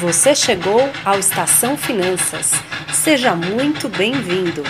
Você chegou ao Estação Finanças. Seja muito bem-vindo.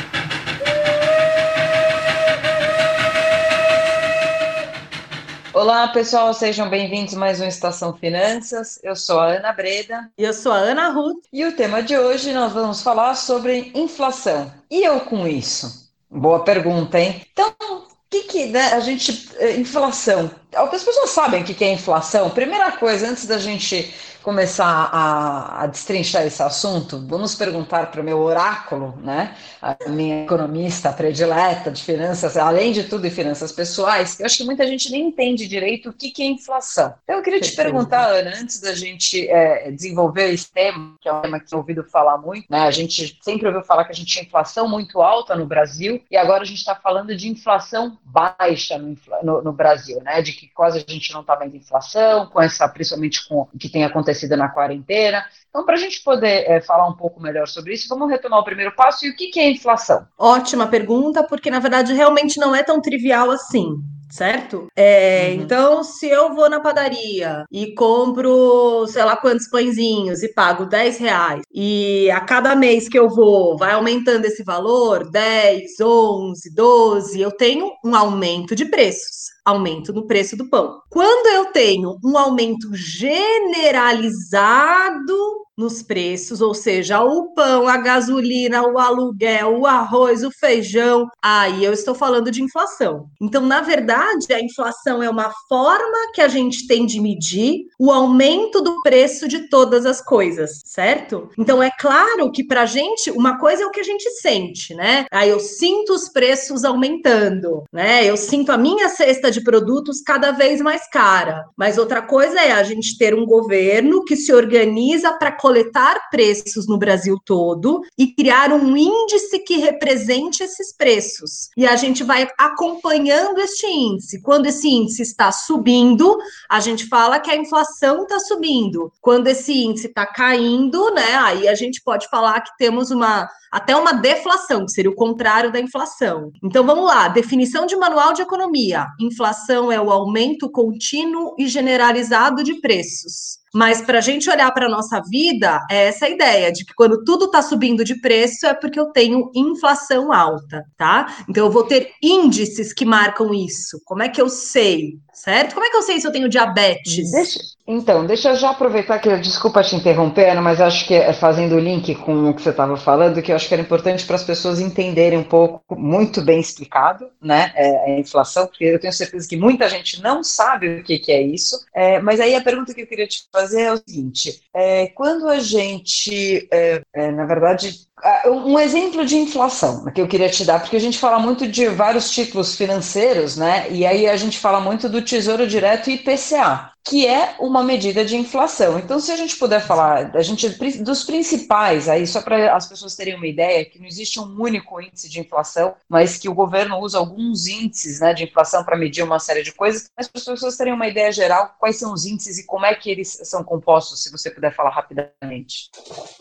Olá, pessoal, sejam bem-vindos a mais um Estação Finanças. Eu sou a Ana Breda. E eu sou a Ana Ruth. E o tema de hoje nós vamos falar sobre inflação. E eu com isso? Boa pergunta, hein? Então, o que, que né, a gente. Eh, inflação. As pessoas sabem o que é inflação. Primeira coisa, antes da gente começar a, a destrinchar esse assunto, vamos perguntar para o meu oráculo, né, a minha economista predileta de finanças, além de tudo, de finanças pessoais, eu acho que muita gente nem entende direito o que, que é inflação. Então, eu queria te perguntar, Ana, antes da gente é, desenvolver esse tema, que é um tema que eu ouvido falar muito, né, a gente sempre ouviu falar que a gente tinha inflação muito alta no Brasil, e agora a gente está falando de inflação baixa no, no, no Brasil, né, de que quase a gente não está vendo inflação, com essa, principalmente com o que tem acontecido acontecido na quarentena. Então, para a gente poder é, falar um pouco melhor sobre isso, vamos retomar o primeiro passo e o que, que é inflação? Ótima pergunta, porque na verdade realmente não é tão trivial assim certo? É, uhum. Então, se eu vou na padaria e compro, sei lá quantos pãezinhos e pago 10 reais, e a cada mês que eu vou vai aumentando esse valor, 10, 11, 12, eu tenho um aumento de preços aumento no preço do pão. Quando eu tenho um aumento generalizado nos preços, ou seja, o pão, a gasolina, o aluguel, o arroz, o feijão, aí eu estou falando de inflação. Então, na verdade, a inflação é uma forma que a gente tem de medir o aumento do preço de todas as coisas, certo? Então, é claro que para a gente, uma coisa é o que a gente sente, né? Aí eu sinto os preços aumentando, né? Eu sinto a minha cesta de produtos cada vez mais cara. Mas outra coisa é a gente ter um governo que se organiza para coletar preços no Brasil todo e criar um índice que represente esses preços. E a gente vai acompanhando este índice. Quando esse índice está subindo, a gente fala que a inflação está subindo. Quando esse índice está caindo, né, aí a gente pode falar que temos uma até uma deflação, que seria o contrário da inflação. Então vamos lá, definição de manual de economia. Inflação é o aumento contínuo e generalizado de preços. Mas para a gente olhar para a nossa vida, é essa ideia de que quando tudo está subindo de preço é porque eu tenho inflação alta, tá? Então eu vou ter índices que marcam isso. Como é que eu sei? Certo? Como é que eu sei se eu tenho diabetes? Deixa, então, deixa eu já aproveitar que, desculpa te interrompendo, mas acho que é fazendo o link com o que você estava falando, que eu acho que era importante para as pessoas entenderem um pouco, muito bem explicado, né, é, a inflação, porque eu tenho certeza que muita gente não sabe o que, que é isso, é, mas aí a pergunta que eu queria te fazer é o seguinte, é, quando a gente, é, é, na verdade, um exemplo de inflação que eu queria te dar, porque a gente fala muito de vários títulos financeiros, né? E aí a gente fala muito do Tesouro Direto e IPCA que é uma medida de inflação. Então, se a gente puder falar a gente, dos principais, aí só para as pessoas terem uma ideia, que não existe um único índice de inflação, mas que o governo usa alguns índices né, de inflação para medir uma série de coisas, mas para as pessoas terem uma ideia geral, quais são os índices e como é que eles são compostos, se você puder falar rapidamente.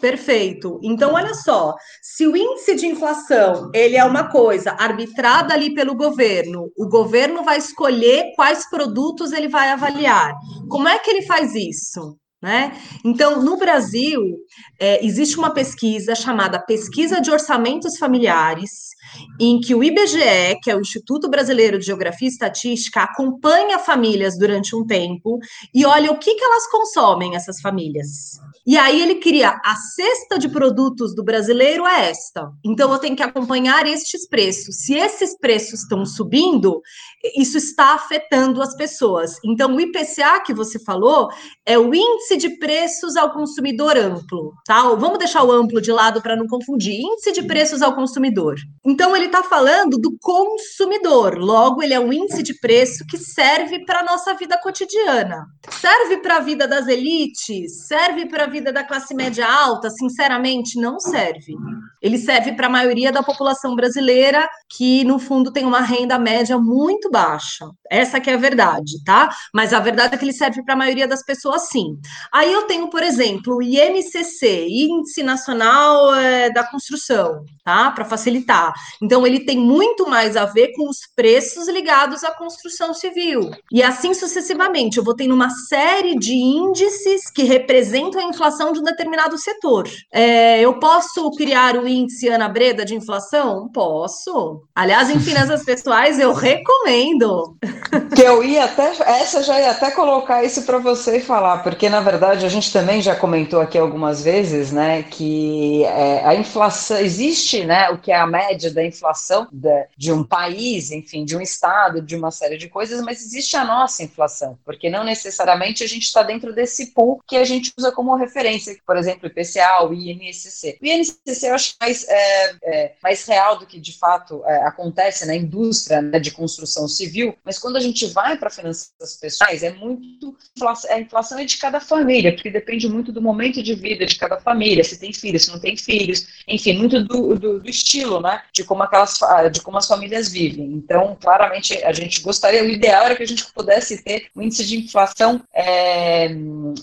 Perfeito. Então, olha só, se o índice de inflação ele é uma coisa arbitrada ali pelo governo, o governo vai escolher quais produtos ele vai avaliar. Como é que ele faz isso? Né? Então, no Brasil, é, existe uma pesquisa chamada Pesquisa de Orçamentos Familiares, em que o IBGE, que é o Instituto Brasileiro de Geografia e Estatística, acompanha famílias durante um tempo e olha o que, que elas consomem, essas famílias. E aí ele cria a cesta de produtos do brasileiro é esta. Então eu tenho que acompanhar estes preços. Se esses preços estão subindo, isso está afetando as pessoas. Então o IPCA que você falou é o índice de preços ao consumidor amplo, tá? Vamos deixar o amplo de lado para não confundir. Índice de preços ao consumidor. Então ele está falando do consumidor. Logo ele é um índice de preço que serve para nossa vida cotidiana. Serve para a vida das elites, serve para vida da classe média alta, sinceramente, não serve. Ele serve para a maioria da população brasileira que, no fundo, têm uma renda média muito baixa. Essa que é a verdade, tá? Mas a verdade é que ele serve para a maioria das pessoas, sim. Aí eu tenho, por exemplo, o INCC, Índice Nacional é, da Construção, tá? Para facilitar. Então, ele tem muito mais a ver com os preços ligados à construção civil. E assim sucessivamente. Eu vou tendo uma série de índices que representam a inflação de um determinado setor. É, eu posso criar o índice Ana Breda de inflação? Posso. Aliás, em finanças pessoais, eu recomendo. Que eu ia até, essa já ia até colocar isso para você falar, porque na verdade a gente também já comentou aqui algumas vezes, né, que é, a inflação existe, né, o que é a média da inflação de, um país, enfim, de um estado, de uma série de coisas, mas existe a nossa inflação, porque não necessariamente a gente está dentro desse pool que a gente usa como referência, por exemplo, IPCA, o INCC. O INCC eu acho mais, é, é, mais real do que de fato é, acontece na indústria né, de construção civil, mas quando a gente vai para finanças pessoais, é muito. A inflação é de cada família, porque depende muito do momento de vida de cada família, se tem filhos, se não tem filhos, enfim, muito do, do, do estilo, né? De como aquelas de como as famílias vivem. Então, claramente, a gente gostaria, o ideal era que a gente pudesse ter um índice de inflação é,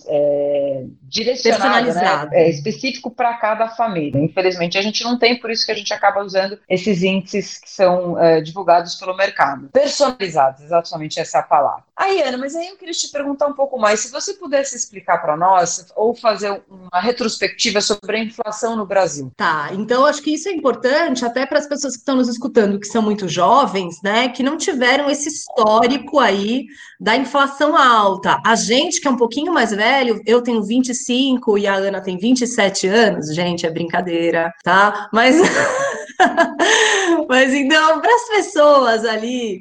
é, direcionado, né? é, específico para cada família. Infelizmente, a gente não tem, por isso que a gente acaba usando esses índices que são é, divulgados pelo mercado. Personalizados, exatamente essa é a palavra. Aí, Ana, mas aí eu queria te perguntar um pouco mais, se você pudesse explicar para nós, ou fazer uma retrospectiva sobre a inflação no Brasil. Tá, então acho que isso é importante até para as pessoas que estão nos escutando, que são muito jovens, né, que não tiveram esse histórico aí da inflação alta. A gente que é um pouquinho mais velho, eu tenho 25 e a Ana tem 27 anos, gente, é brincadeira, tá? Mas Mas então, para as pessoas ali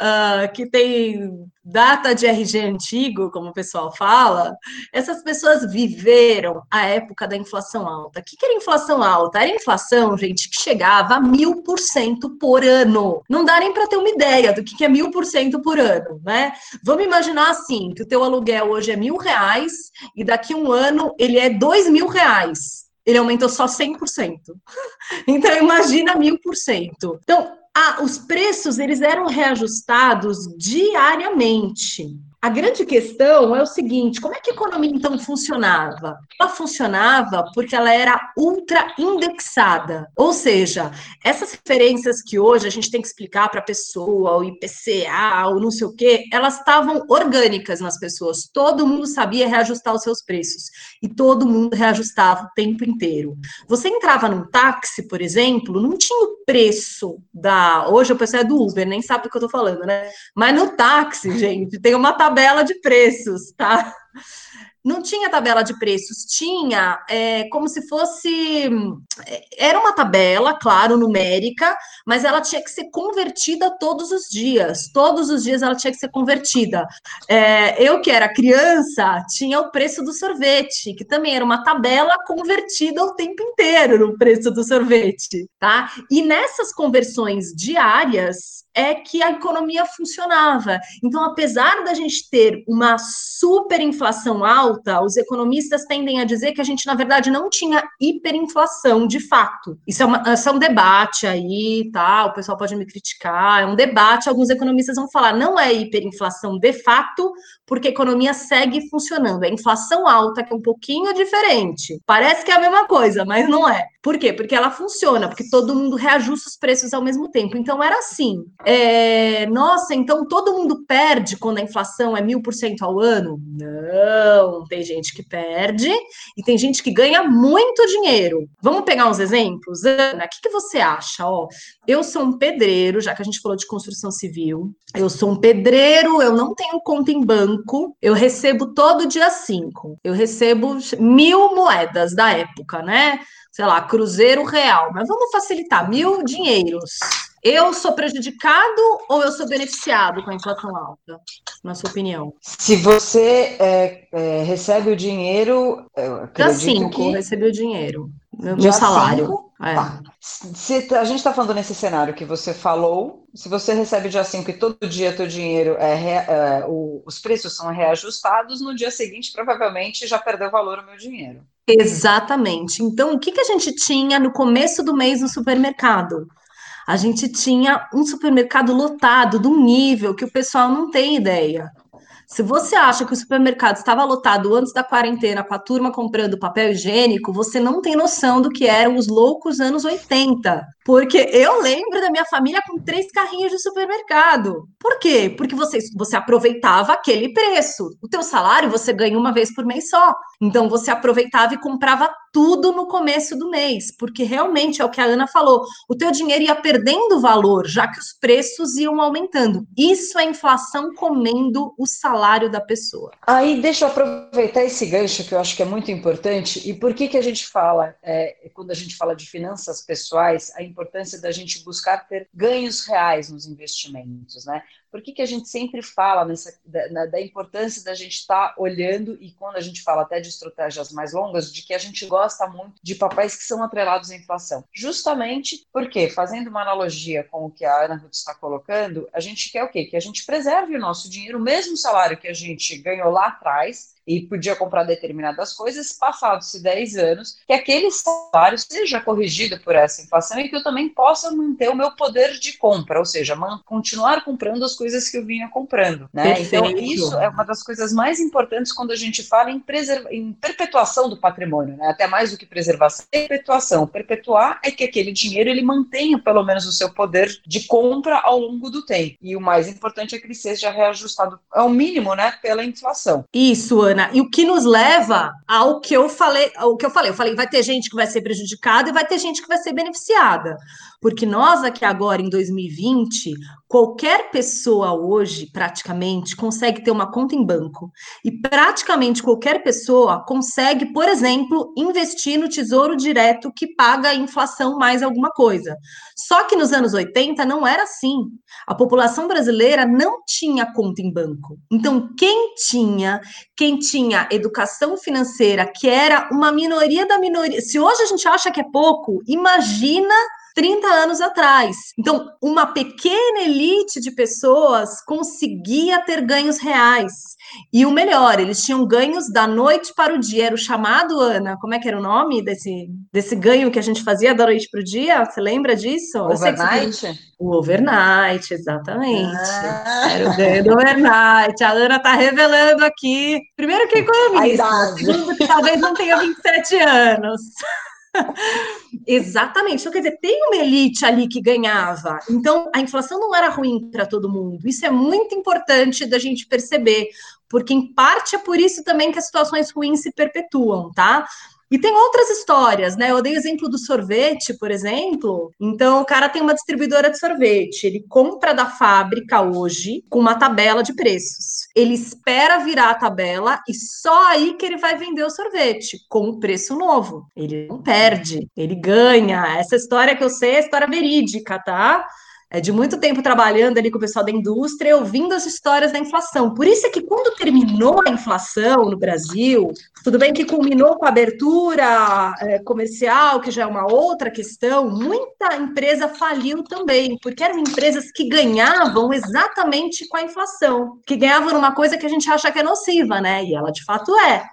uh, que têm data de RG antigo, como o pessoal fala, essas pessoas viveram a época da inflação alta. O que, que era inflação alta? Era inflação, gente, que chegava a mil por cento por ano. Não dá nem para ter uma ideia do que, que é mil por cento por ano, né? Vamos imaginar assim, que o teu aluguel hoje é mil reais e daqui a um ano ele é dois mil reais ele aumentou só 100%. Então, imagina 1000%. Então, a, os preços, eles eram reajustados diariamente. A grande questão é o seguinte: como é que a economia então funcionava? Ela funcionava porque ela era ultra indexada, ou seja, essas referências que hoje a gente tem que explicar para a pessoa, o IPCA, ou não sei o quê, elas estavam orgânicas nas pessoas. Todo mundo sabia reajustar os seus preços e todo mundo reajustava o tempo inteiro. Você entrava num táxi, por exemplo, não tinha o preço da. Hoje o pessoal é do Uber, nem sabe do que eu estou falando, né? Mas no táxi, gente, tem uma tabela tabela de preços, tá? Não tinha tabela de preços, tinha é, como se fosse. Era uma tabela, claro, numérica, mas ela tinha que ser convertida todos os dias. Todos os dias ela tinha que ser convertida. É, eu, que era criança, tinha o preço do sorvete, que também era uma tabela convertida o tempo inteiro no preço do sorvete, tá? E nessas conversões diárias, é que a economia funcionava. Então, apesar da gente ter uma superinflação alta, os economistas tendem a dizer que a gente, na verdade, não tinha hiperinflação de fato. Isso é, uma, isso é um debate aí, tá? O pessoal pode me criticar, é um debate. Alguns economistas vão falar, não é hiperinflação de fato, porque a economia segue funcionando. É inflação alta, que é um pouquinho diferente. Parece que é a mesma coisa, mas não é. Por quê? Porque ela funciona, porque todo mundo reajusta os preços ao mesmo tempo. Então, era assim. É, nossa, então todo mundo perde quando a inflação é mil por cento ao ano? Não, tem gente que perde e tem gente que ganha muito dinheiro. Vamos pegar uns exemplos? Ana, o que, que você acha? Ó, eu sou um pedreiro, já que a gente falou de construção civil. Eu sou um pedreiro, eu não tenho conta em banco, eu recebo todo dia cinco. Eu recebo mil moedas da época, né? sei lá, cruzeiro real, mas vamos facilitar, mil dinheiros. Eu sou prejudicado ou eu sou beneficiado com a inflação alta, na sua opinião? Se você é, é, recebe o dinheiro, eu acredito cinco, que... recebi o dinheiro, meu, meu salário. É. Tá. Se a gente está falando nesse cenário que você falou, se você recebe dia 5 e todo dia teu dinheiro é, é o, os preços são reajustados, no dia seguinte provavelmente já perdeu valor o meu dinheiro. Exatamente. Então, o que, que a gente tinha no começo do mês no supermercado? A gente tinha um supermercado lotado de um nível que o pessoal não tem ideia. Se você acha que o supermercado estava lotado antes da quarentena com a turma comprando papel higiênico, você não tem noção do que eram os loucos anos 80. Porque eu lembro da minha família com três carrinhos de supermercado. Por quê? Porque você, você aproveitava aquele preço. O teu salário você ganha uma vez por mês só. Então você aproveitava e comprava tudo no começo do mês, porque realmente é o que a Ana falou, o teu dinheiro ia perdendo valor, já que os preços iam aumentando. Isso é inflação comendo o salário da pessoa. Aí deixa eu aproveitar esse gancho que eu acho que é muito importante. E por que que a gente fala, é, quando a gente fala de finanças pessoais, a importância da gente buscar ter ganhos reais nos investimentos, né? Por que, que a gente sempre fala nessa, da, da importância da gente estar tá olhando, e quando a gente fala até de estratégias mais longas, de que a gente gosta muito de papéis que são atrelados à inflação? Justamente porque, fazendo uma analogia com o que a Ana Ruth está colocando, a gente quer o quê? Que a gente preserve o nosso dinheiro, o mesmo salário que a gente ganhou lá atrás, e podia comprar determinadas coisas, passados-se 10 anos, que aquele salário seja corrigido por essa inflação e que eu também possa manter o meu poder de compra, ou seja, continuar comprando as coisas que eu vinha comprando. Né? Então, isso é uma das coisas mais importantes quando a gente fala em, em perpetuação do patrimônio, né? até mais do que preservação. Perpetuação. Perpetuar é que aquele dinheiro ele mantenha pelo menos o seu poder de compra ao longo do tempo. E o mais importante é que ele seja reajustado ao mínimo né, pela inflação. Isso, Ana. E o que nos leva ao que eu falei, ao que eu falei, eu falei, vai ter gente que vai ser prejudicada e vai ter gente que vai ser beneficiada. Porque nós aqui agora em 2020, qualquer pessoa hoje, praticamente, consegue ter uma conta em banco. E praticamente qualquer pessoa consegue, por exemplo, investir no Tesouro Direto que paga a inflação mais alguma coisa. Só que nos anos 80 não era assim. A população brasileira não tinha conta em banco. Então, quem tinha, quem tinha educação financeira, que era uma minoria da minoria, se hoje a gente acha que é pouco, imagina 30 anos atrás. Então, uma pequena elite de pessoas conseguia ter ganhos reais. E o melhor, eles tinham ganhos da noite para o dia. Era o chamado, Ana, como é que era o nome desse, desse ganho que a gente fazia da noite para o dia? Você lembra disso? Overnight? O overnight, exatamente. Ah. Era o ganho do overnight. A Ana está revelando aqui. Primeiro que é economista, segundo que talvez não tenha 27 anos. Exatamente. Então, quer dizer, tem uma elite ali que ganhava. Então, a inflação não era ruim para todo mundo. Isso é muito importante da gente perceber, porque em parte é por isso também que as situações ruins se perpetuam, tá? E tem outras histórias, né? Eu dei o exemplo do sorvete, por exemplo. Então, o cara tem uma distribuidora de sorvete, ele compra da fábrica hoje com uma tabela de preços. Ele espera virar a tabela e só aí que ele vai vender o sorvete com o preço novo. Ele não perde, ele ganha. Essa história que eu sei é história verídica, tá? É, de muito tempo trabalhando ali com o pessoal da indústria, ouvindo as histórias da inflação. Por isso é que quando terminou a inflação no Brasil, tudo bem que culminou com a abertura é, comercial, que já é uma outra questão, muita empresa faliu também, porque eram empresas que ganhavam exatamente com a inflação, que ganhavam numa coisa que a gente acha que é nociva, né? E ela de fato é.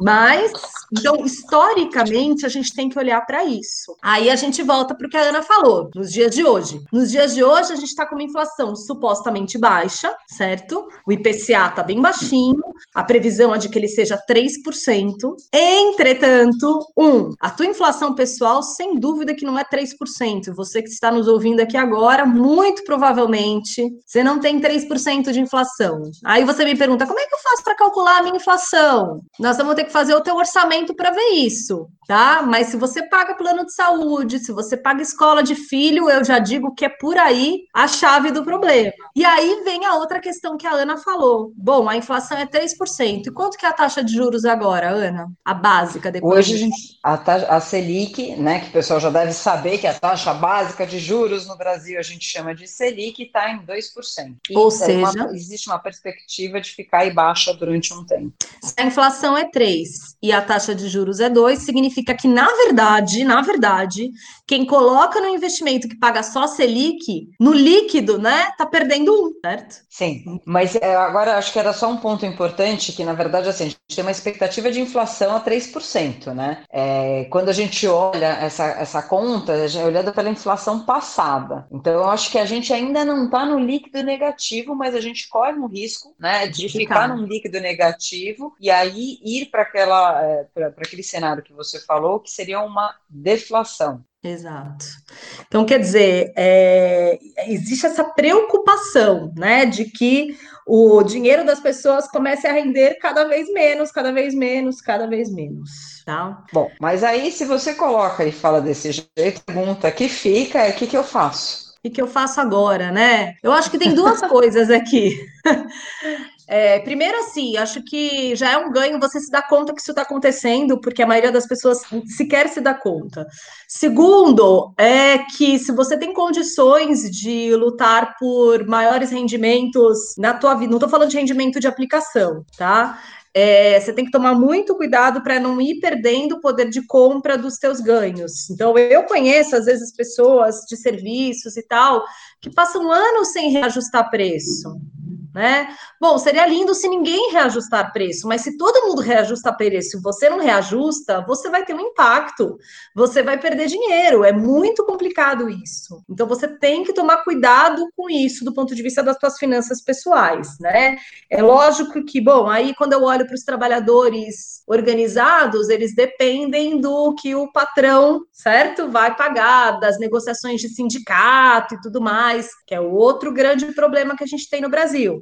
Mas, então, historicamente, a gente tem que olhar para isso. Aí a gente volta para o que a Ana falou, nos dias de hoje. Nos dias de hoje, a gente está com uma inflação supostamente baixa, certo? O IPCA está bem baixinho, a previsão é de que ele seja 3%. Entretanto, um, a tua inflação pessoal, sem dúvida que não é 3%. Você que está nos ouvindo aqui agora, muito provavelmente, você não tem 3% de inflação. Aí você me pergunta, como é que eu faço para calcular a minha inflação? Nós vamos ter que fazer o teu orçamento para ver isso, tá? Mas se você paga plano de saúde, se você paga escola de filho, eu já digo que é por aí a chave do problema. E aí vem a outra questão que a Ana falou. Bom, a inflação é 3%. E quanto que é a taxa de juros agora, Ana? A básica depois? Hoje a, gente, a, taxa, a Selic, né, que o pessoal já deve saber que a taxa básica de juros no Brasil a gente chama de Selic, está em 2%. E Ou seja, uma, existe uma perspectiva de ficar aí baixa durante um tempo. Se a inflação é 3 e a taxa de juros é 2, significa significa que, na verdade, na verdade, quem coloca no investimento que paga só Selic, no líquido, né, tá perdendo um, certo? Sim, mas é, agora acho que era só um ponto importante, que na verdade, assim, a gente tem uma expectativa de inflação a 3%, né? É, quando a gente olha essa, essa conta, é olhando pela inflação passada. Então, eu acho que a gente ainda não está no líquido negativo, mas a gente corre um risco, né, de ficar num líquido negativo e aí ir para aquela, é, para aquele cenário que você falou, que seria uma deflação. Exato. Então, quer dizer, é, existe essa preocupação, né, de que o dinheiro das pessoas comece a render cada vez menos, cada vez menos, cada vez menos, tá? Bom, mas aí se você coloca e fala desse jeito, pergunta que fica, é o que, que eu faço? Que, que eu faço agora, né? Eu acho que tem duas coisas aqui. É, primeiro, assim, acho que já é um ganho você se dar conta que isso está acontecendo, porque a maioria das pessoas sequer se dá conta. Segundo, é que se você tem condições de lutar por maiores rendimentos na tua vida, não estou falando de rendimento de aplicação, tá? É, você tem que tomar muito cuidado para não ir perdendo o poder de compra dos seus ganhos. Então, eu conheço, às vezes, pessoas de serviços e tal, que passam anos sem reajustar preço né? Bom, seria lindo se ninguém reajustar preço, mas se todo mundo reajusta preço você não reajusta, você vai ter um impacto, você vai perder dinheiro, é muito complicado isso. Então você tem que tomar cuidado com isso do ponto de vista das suas finanças pessoais, né? É lógico que, bom, aí quando eu olho para os trabalhadores organizados, eles dependem do que o patrão, certo? Vai pagar, das negociações de sindicato e tudo mais, que é outro grande problema que a gente tem no Brasil.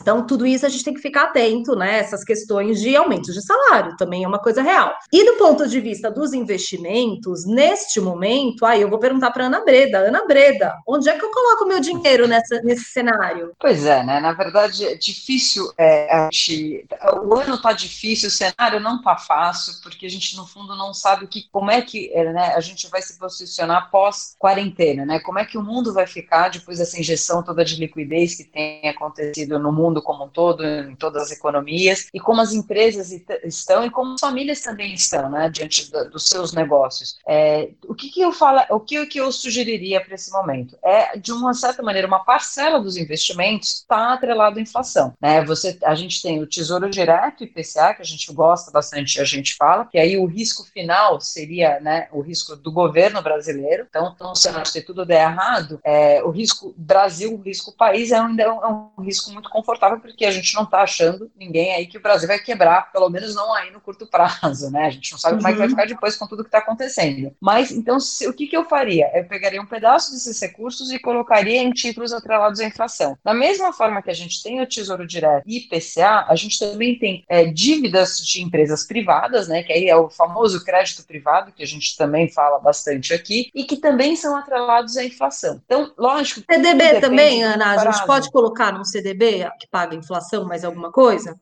Então, tudo isso a gente tem que ficar atento, né? Essas questões de aumentos de salário também é uma coisa real. E do ponto de vista dos investimentos, neste momento, aí eu vou perguntar para Ana Breda. Ana Breda, onde é que eu coloco meu dinheiro nessa, nesse cenário? Pois é, né? Na verdade, é difícil. É, a gente, o ano está difícil, o cenário não está fácil, porque a gente, no fundo, não sabe que, como é que é, né, a gente vai se posicionar pós-quarentena, né? Como é que o mundo vai ficar depois dessa injeção toda de liquidez que tem acontecido no mundo como um todo, em todas as economias, e como as empresas estão e como as famílias também estão, né, diante do, dos seus negócios. É, o que, que eu falo, o que, que eu sugeriria para esse momento? É, de uma certa maneira, uma parcela dos investimentos está atrelado à inflação. Né? Você, a gente tem o Tesouro Direto IPCA, que a gente gosta bastante, a gente fala, que aí o risco final seria né, o risco do governo brasileiro. Então, então se tudo der errado, é, o risco Brasil, o risco país é ainda é um, é um risco muito confortável porque a gente não está achando ninguém aí que o Brasil vai quebrar, pelo menos não aí no curto prazo, né? A gente não sabe uhum. como é que vai uhum. ficar depois com tudo que está acontecendo. Mas, então, se, o que, que eu faria? Eu pegaria um pedaço desses recursos e colocaria em títulos atrelados à inflação. Da mesma forma que a gente tem o Tesouro Direto e IPCA, a gente também tem é, dívidas de empresas privadas, né? Que aí é o famoso crédito privado, que a gente também fala bastante aqui, e que também são atrelados à inflação. Então, lógico. CDB também, Ana, a gente pode colocar num CDB que paga inflação, mais alguma coisa?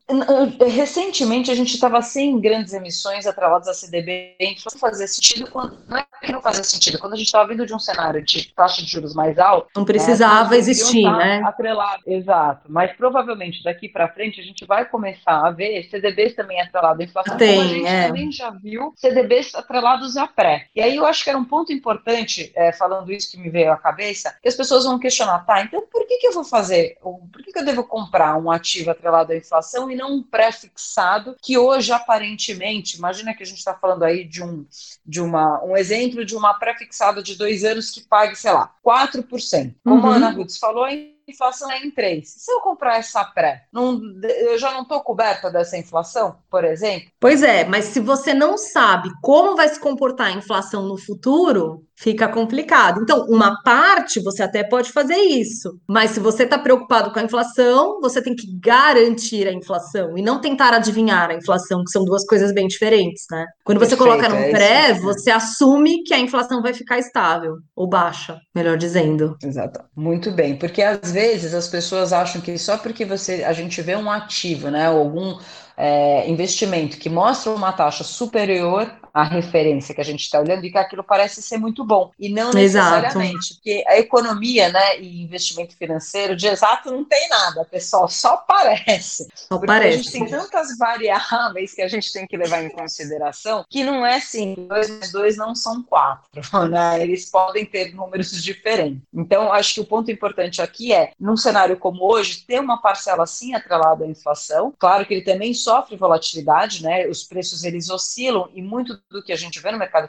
Recentemente a gente estava sem grandes emissões atreladas a CDB, não fazia sentido quando não é que não fazia sentido, quando a gente estava vindo de um cenário de taxa de juros mais alta, não precisava é, existir, né? Atrelado, exato. Mas provavelmente daqui para frente a gente vai começar a ver CDBs também atrelados à inflação, Tem, como a gente é. também já viu CDBs atrelados à pré. E aí eu acho que era um ponto importante, é, falando isso que me veio à cabeça, que as pessoas vão questionar, tá? Então por que que eu vou fazer? Por que que eu devo comprar um ativo atrelado à inflação e não um pré-fixado, que hoje, aparentemente, imagina que a gente está falando aí de um, de uma, um exemplo de uma pré-fixada de dois anos que pague, sei lá, 4%. Como uhum. a Ana Rutz falou, inflação é em 3. Se eu comprar essa pré, não, eu já não estou coberta dessa inflação, por exemplo? Pois é, mas se você não sabe como vai se comportar a inflação no futuro, fica complicado. Então, uma parte você até pode fazer isso, mas se você está preocupado com a inflação, você tem que garantir a inflação e não tentar adivinhar a inflação, que são duas coisas bem diferentes, né? Quando você Perfeito, coloca num é pré, você assume que a inflação vai ficar estável ou baixa, melhor dizendo. Exato. Muito bem, porque às vezes as pessoas acham que só porque você a gente vê um ativo, né, algum é, investimento que mostra uma taxa superior a referência que a gente está olhando e que aquilo parece ser muito bom. E não necessariamente, exato. porque a economia né, e investimento financeiro de exato não tem nada, pessoal, só parece. Só porque parece. a gente tem tantas variáveis que a gente tem que levar em consideração que não é assim, dois mais dois não são quatro, né? Eles podem ter números diferentes. Então, acho que o ponto importante aqui é, num cenário como hoje, ter uma parcela sim atrelada à inflação. Claro que ele também sofre volatilidade, né? Os preços eles oscilam e muito do que a gente vê no mercado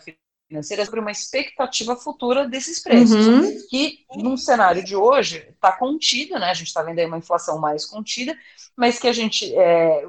financeiro é sobre uma expectativa futura desses preços, uhum. que num cenário de hoje está contido, né? A gente está vendo aí uma inflação mais contida, mas que a gente é,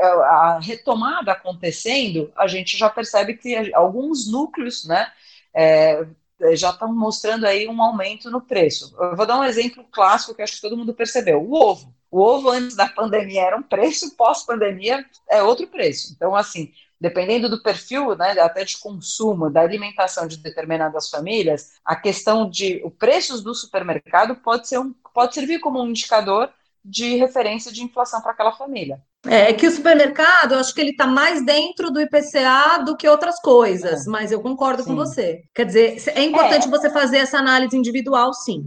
a retomada acontecendo, a gente já percebe que alguns núcleos, né? É, já estão mostrando aí um aumento no preço. Eu vou dar um exemplo clássico que acho que todo mundo percebeu: o ovo. O ovo antes da pandemia era um preço, pós-pandemia é outro preço. Então, assim, dependendo do perfil, né, até de consumo, da alimentação de determinadas famílias, a questão de o preços do supermercado pode ser um, pode servir como um indicador de referência de inflação para aquela família. É, é que o supermercado, eu acho que ele está mais dentro do IPCA do que outras coisas, é. mas eu concordo sim. com você. Quer dizer, é importante é. você fazer essa análise individual, sim.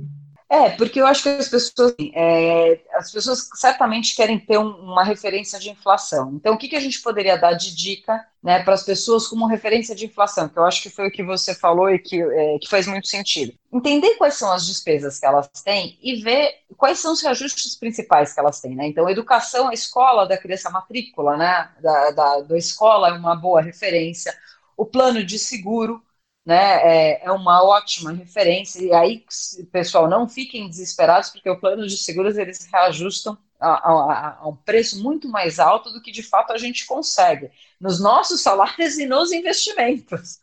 É, porque eu acho que as pessoas, é, as pessoas certamente querem ter um, uma referência de inflação. Então, o que, que a gente poderia dar de dica né, para as pessoas como referência de inflação? Que eu acho que foi o que você falou e que, é, que faz muito sentido. Entender quais são as despesas que elas têm e ver quais são os reajustes principais que elas têm. Né? Então, educação, a escola da criança matrícula, né, da, da, da escola é uma boa referência. O plano de seguro, né, é, é, uma ótima referência. E aí, pessoal, não fiquem desesperados, porque o plano de seguros eles reajustam a, a, a, um preço muito mais alto do que de fato a gente consegue nos nossos salários e nos investimentos.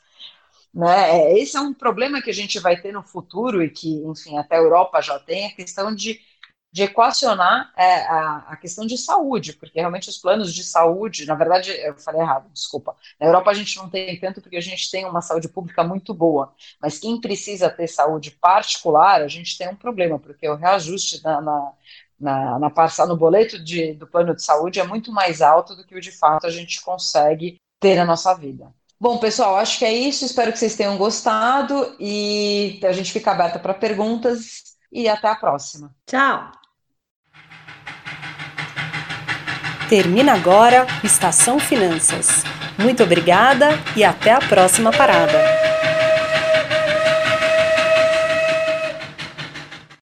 Né? É, esse é um problema que a gente vai ter no futuro e que, enfim, até a Europa já tem a questão de de equacionar é, a, a, questão de saúde, porque realmente os planos de saúde, na verdade, eu falei errado, desculpa. Na Europa a gente não tem tanto porque a gente tem uma saúde pública muito boa, mas quem precisa ter saúde particular, a gente tem um problema, porque o reajuste na, na, na, na no boleto de, do plano de saúde é muito mais alto do que o de fato a gente consegue ter na nossa vida. Bom, pessoal, acho que é isso. Espero que vocês tenham gostado e a gente fica aberta para perguntas e até a próxima. Tchau! Termina agora Estação Finanças. Muito obrigada e até a próxima parada.